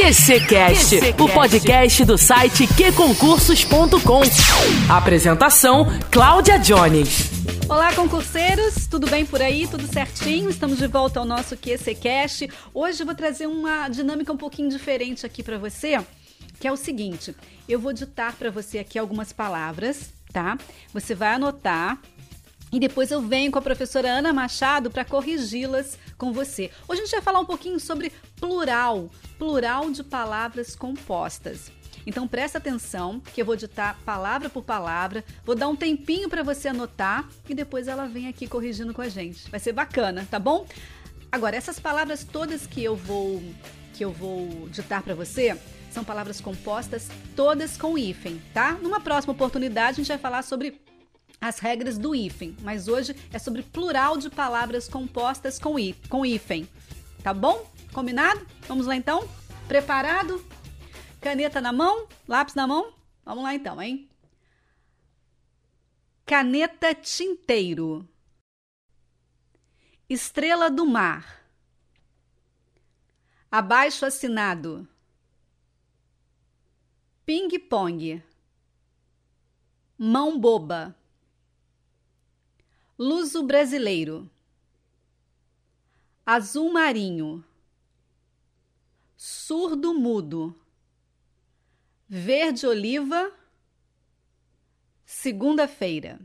QCcast, o podcast do site qconcursos.com. Apresentação: Cláudia Jones. Olá, concurseiros, tudo bem por aí? Tudo certinho? Estamos de volta ao nosso QCcast. Hoje eu vou trazer uma dinâmica um pouquinho diferente aqui para você, que é o seguinte: eu vou ditar para você aqui algumas palavras, tá? Você vai anotar e depois eu venho com a professora Ana Machado para corrigi-las com você. Hoje a gente vai falar um pouquinho sobre plural, plural de palavras compostas. Então presta atenção que eu vou ditar palavra por palavra, vou dar um tempinho para você anotar e depois ela vem aqui corrigindo com a gente. Vai ser bacana, tá bom? Agora essas palavras todas que eu vou que eu vou ditar para você são palavras compostas todas com hífen, tá? Numa próxima oportunidade a gente vai falar sobre as regras do hífen, mas hoje é sobre plural de palavras compostas com, com hífen. Tá bom? Combinado? Vamos lá então? Preparado? Caneta na mão? Lápis na mão? Vamos lá então, hein? Caneta tinteiro. Estrela do mar. Abaixo assinado. Ping-pong. Mão boba. Luso brasileiro. Azul marinho. Surdo mudo. Verde oliva. Segunda-feira.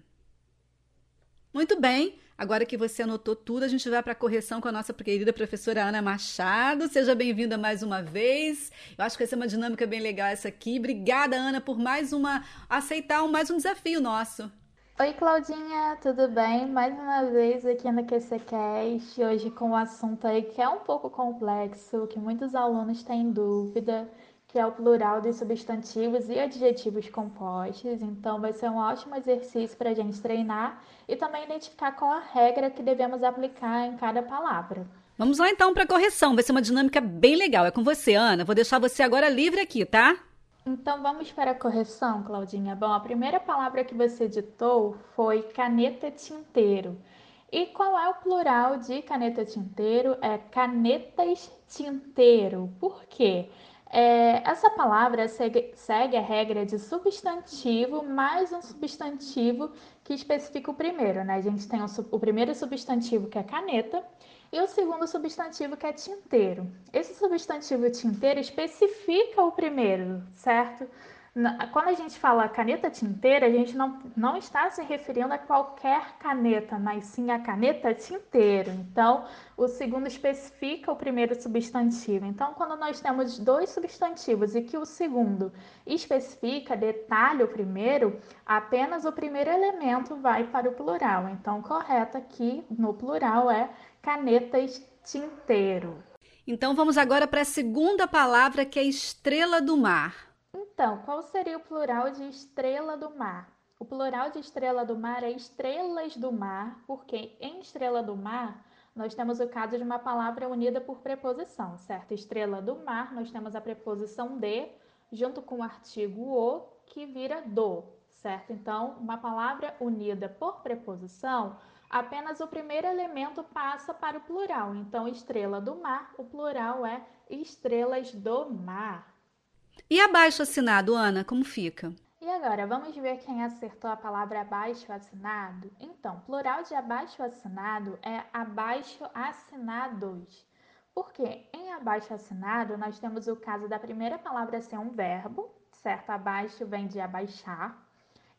Muito bem. Agora que você anotou tudo, a gente vai para a correção com a nossa querida professora Ana Machado. Seja bem-vinda mais uma vez. Eu acho que vai ser uma dinâmica bem legal essa aqui. Obrigada, Ana, por mais uma aceitar mais um desafio nosso. Oi, Claudinha, tudo bem? Mais uma vez aqui no QCCast, hoje com um assunto aí que é um pouco complexo, que muitos alunos têm dúvida, que é o plural dos substantivos e adjetivos compostos. Então, vai ser um ótimo exercício para a gente treinar e também identificar qual a regra que devemos aplicar em cada palavra. Vamos lá então para a correção, vai ser uma dinâmica bem legal. É com você, Ana. Vou deixar você agora livre aqui, tá? Então vamos para a correção, Claudinha. Bom, a primeira palavra que você ditou foi caneta tinteiro. E qual é o plural de caneta tinteiro? É canetas tinteiro. Por quê? É, essa palavra segue, segue, a regra de substantivo mais um substantivo que especifica o primeiro, né? A gente tem o, o primeiro substantivo que é caneta e o segundo substantivo que é tinteiro. Esse substantivo tinteiro especifica o primeiro, certo? Quando a gente fala caneta tinteira, a gente não, não está se referindo a qualquer caneta, mas sim a caneta tinteiro. Então, o segundo especifica o primeiro substantivo. Então, quando nós temos dois substantivos e que o segundo especifica, detalha o primeiro, apenas o primeiro elemento vai para o plural. Então, correto aqui no plural é canetas tinteiro. Então, vamos agora para a segunda palavra que é estrela do mar. Então, qual seria o plural de estrela do mar? O plural de estrela do mar é estrelas do mar, porque em estrela do mar nós temos o caso de uma palavra unida por preposição, certo? Estrela do mar, nós temos a preposição de, junto com o artigo o, que vira do, certo? Então, uma palavra unida por preposição, apenas o primeiro elemento passa para o plural. Então, estrela do mar, o plural é estrelas do mar. E abaixo assinado, Ana, como fica? E agora, vamos ver quem acertou a palavra abaixo assinado? Então, plural de abaixo assinado é abaixo assinados. Porque em abaixo assinado nós temos o caso da primeira palavra ser um verbo, certo? Abaixo vem de abaixar.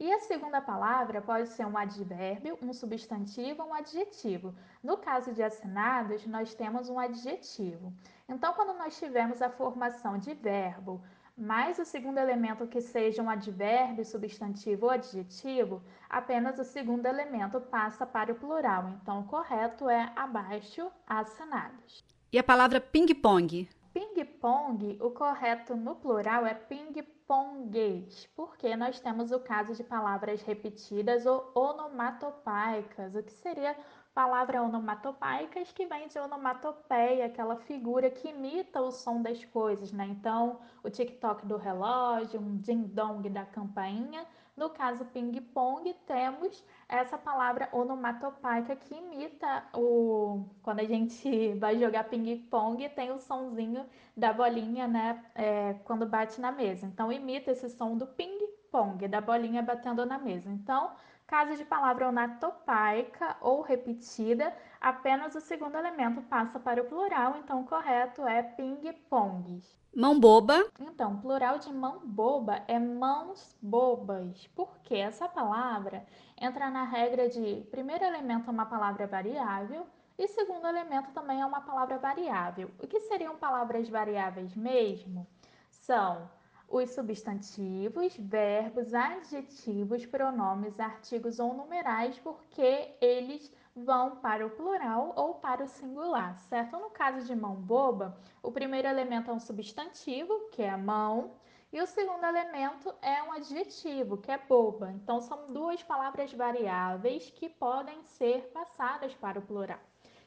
E a segunda palavra pode ser um advérbio, um substantivo ou um adjetivo. No caso de assinados, nós temos um adjetivo. Então, quando nós tivermos a formação de verbo, mais o segundo elemento que seja um advérbio, substantivo ou adjetivo, apenas o segundo elemento passa para o plural. Então, o correto é abaixo assinados. E a palavra ping-pong? Ping-pong, o correto no plural é ping-ponguês, porque nós temos o caso de palavras repetidas ou onomatopaicas, o que seria palavra onomatopeicas que vem de onomatopeia, aquela figura que imita o som das coisas, né? Então, o tic-toc do relógio, um ding-dong da campainha, No caso ping-pong, temos essa palavra onomatopaica que imita o. Quando a gente vai jogar ping-pong, tem o sonzinho da bolinha, né? É, quando bate na mesa. Então, imita esse som do ping-pong, da bolinha batendo na mesa. Então, caso de palavra onomatopaica ou repetida, apenas o segundo elemento passa para o plural. Então, o correto é ping-pongs. Mão boba. Então, plural de mão boba é mãos bobas. Porque essa palavra entra na regra de primeiro elemento é uma palavra variável e segundo elemento também é uma palavra variável. O que seriam palavras variáveis mesmo? São os substantivos, verbos, adjetivos, pronomes, artigos ou numerais, porque eles vão para o plural ou para o singular, certo? No caso de mão boba, o primeiro elemento é um substantivo, que é a mão, e o segundo elemento é um adjetivo, que é boba. Então, são duas palavras variáveis que podem ser passadas para o plural.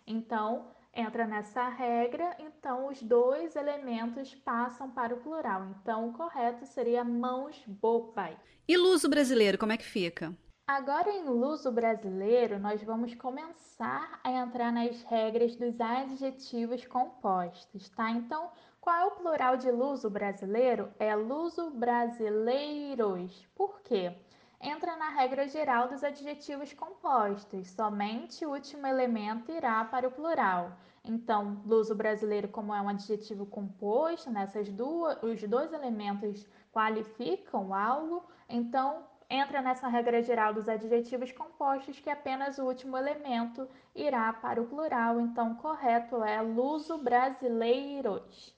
Então, entra nessa regra, então os dois elementos passam para o plural. Então, o correto seria mãos bobas. E luso brasileiro, como é que fica? Agora, em luso brasileiro, nós vamos começar a entrar nas regras dos adjetivos compostos, tá? Então, qual é o plural de luso brasileiro? É luso brasileiros. Por quê? Entra na regra geral dos adjetivos compostos, somente o último elemento irá para o plural. Então, luso brasileiro, como é um adjetivo composto, nessas duas, os dois elementos qualificam algo, então entra nessa regra geral dos adjetivos compostos que apenas o último elemento irá para o plural. Então, correto é luso brasileiros.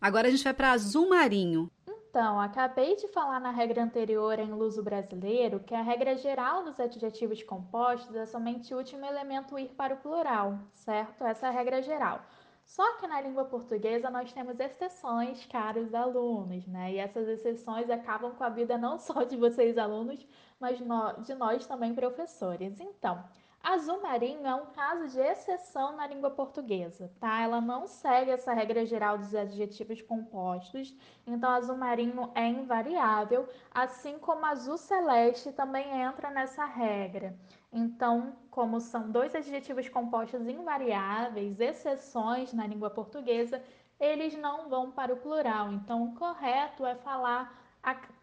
Agora a gente vai para azul marinho. Então, acabei de falar na regra anterior em luso brasileiro que a regra geral dos adjetivos compostos é somente o último elemento ir para o plural, certo? Essa é a regra geral. Só que na língua portuguesa nós temos exceções, caros alunos, né? E essas exceções acabam com a vida não só de vocês, alunos, mas de nós também, professores. Então, Azul marinho é um caso de exceção na língua portuguesa, tá? Ela não segue essa regra geral dos adjetivos compostos, então azul marinho é invariável, assim como azul celeste também entra nessa regra. Então, como são dois adjetivos compostos invariáveis, exceções na língua portuguesa, eles não vão para o plural. Então, o correto é falar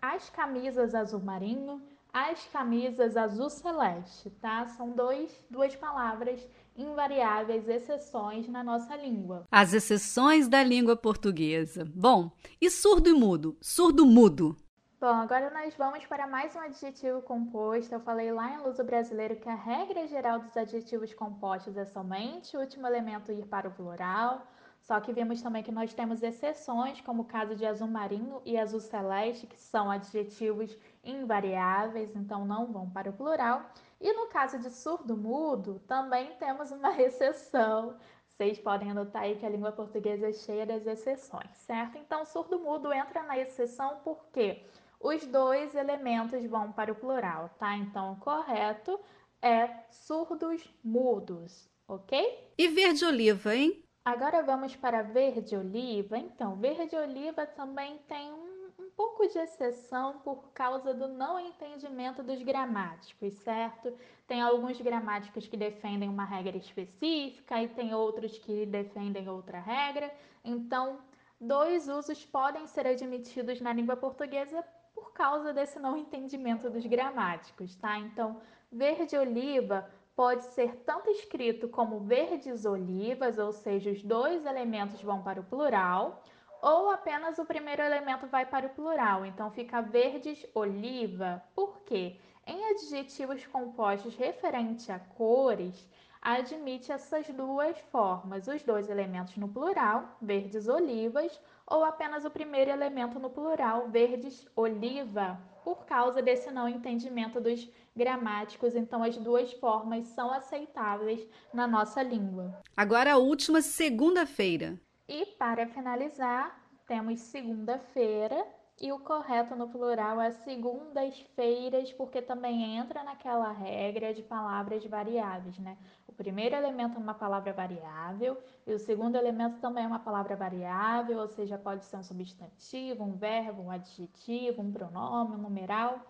as camisas azul marinho, as camisas azul celeste, tá? São dois, duas palavras invariáveis, exceções na nossa língua. As exceções da língua portuguesa. Bom, e surdo e mudo? Surdo mudo. Bom, agora nós vamos para mais um adjetivo composto. Eu falei lá em Luso Brasileiro que a regra geral dos adjetivos compostos é somente o último elemento ir para o plural. Só que vimos também que nós temos exceções, como o caso de azul marinho e azul celeste, que são adjetivos invariáveis, então não vão para o plural. E no caso de surdo-mudo, também temos uma exceção. Vocês podem anotar aí que a língua portuguesa é cheia das exceções, certo? Então, surdo-mudo entra na exceção porque os dois elementos vão para o plural, tá? Então, o correto é surdos-mudos, ok? E verde-oliva, hein? Agora vamos para verde-oliva. Então, verde-oliva também tem um, um, pouco de exceção por causa do não entendimento dos gramáticos, certo? Tem alguns gramáticos que defendem uma regra específica e tem outros que defendem outra regra. Então, dois usos podem ser admitidos na língua portuguesa por causa desse não entendimento dos gramáticos, tá? Então, verde-oliva pode ser tanto escrito como verdes olivas, ou seja, os dois elementos vão para o plural, ou apenas o primeiro elemento vai para o plural, então fica verdes oliva. Por quê? Em adjetivos compostos referente a cores, admite essas duas formas, os dois elementos no plural, verdes olivas, ou apenas o primeiro elemento no plural, verdes oliva, por causa desse não entendimento dos gramáticos, então as duas formas são aceitáveis na nossa língua. Agora a última segunda-feira. E para finalizar, temos segunda-feira, e o correto no plural é segundas-feiras, porque também entra naquela regra de palavras variáveis, né? O primeiro elemento é uma palavra variável e o segundo elemento também é uma palavra variável, ou seja, pode ser um substantivo, um verbo, um adjetivo, um pronome, um numeral.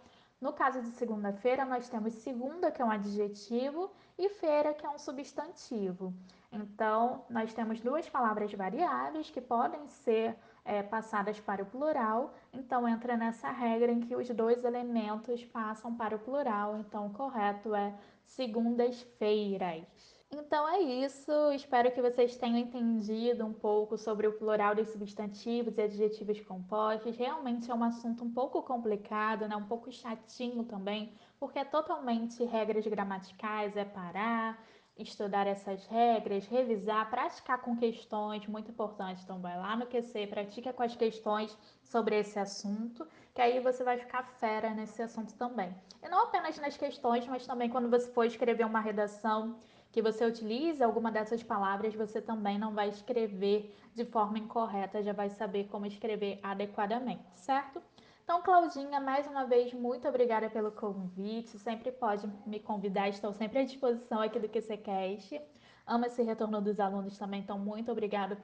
No caso de segunda-feira, nós temos segunda, que é um adjetivo, e feira, que é um substantivo. Então, nós temos duas palavras variáveis que podem ser é, passadas para o plural, então entra nessa regra em que os dois elementos passam para o plural, então o correto é segundas-feiras. Então é isso, espero que vocês tenham entendido um pouco sobre o plural dos substantivos e adjetivos compostos. Realmente é um assunto um pouco complicado, né? um pouco chatinho também, porque é totalmente regras gramaticais, é parar, estudar essas regras, revisar, praticar com questões, muito importante. Então, vai lá no QC, pratica com as questões sobre esse assunto, que aí você vai ficar fera nesse assunto também. E não apenas nas questões, mas também quando você for escrever uma redação que você utilize alguma dessas palavras, você também não vai escrever de forma incorreta, já vai saber como escrever adequadamente, certo? Então, Claudinha, mais uma vez, muito obrigada pelo convite. Sempre pode me convidar, estou sempre à disposição aqui do QCCast. Amo esse retorno dos alunos também, então muito obrigada,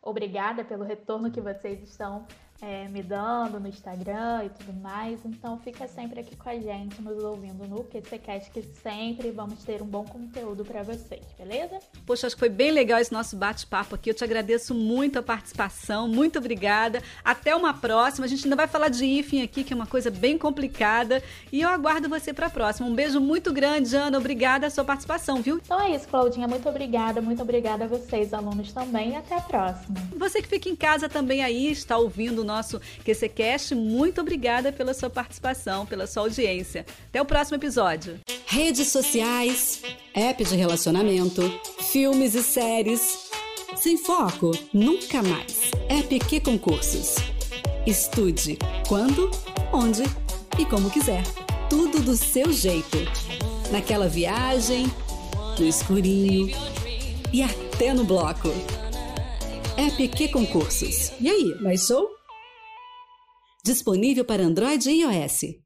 obrigada pelo retorno que vocês estão é, me dando no Instagram e tudo mais. Então fica sempre aqui com a gente, nos ouvindo no QCCast, que sempre vamos ter um bom conteúdo para vocês, beleza? Poxa, acho que foi bem legal esse nosso bate-papo aqui. Eu te agradeço muito a participação, muito obrigada. Até uma próxima. A gente ainda vai falar de IFIM aqui, que é uma coisa bem complicada. E eu aguardo você para a próxima. Um beijo muito grande, Ana. Obrigada a sua participação, viu? Então é isso, Claudinha. Muito obrigada. Muito obrigada a vocês, alunos, também. Até a próxima. Você que fica em casa também aí, está ouvindo nosso QCCast. Muito obrigada pela sua participação, pela sua audiência. Até o próximo episódio. Redes sociais, app de relacionamento, filmes e séries. Sem foco, nunca mais. App que concursos. Estude quando, onde e como quiser. Tudo do seu jeito. Naquela viagem, no escurinho e até no bloco. App que concursos. E aí, mais show? Disponível para Android e iOS.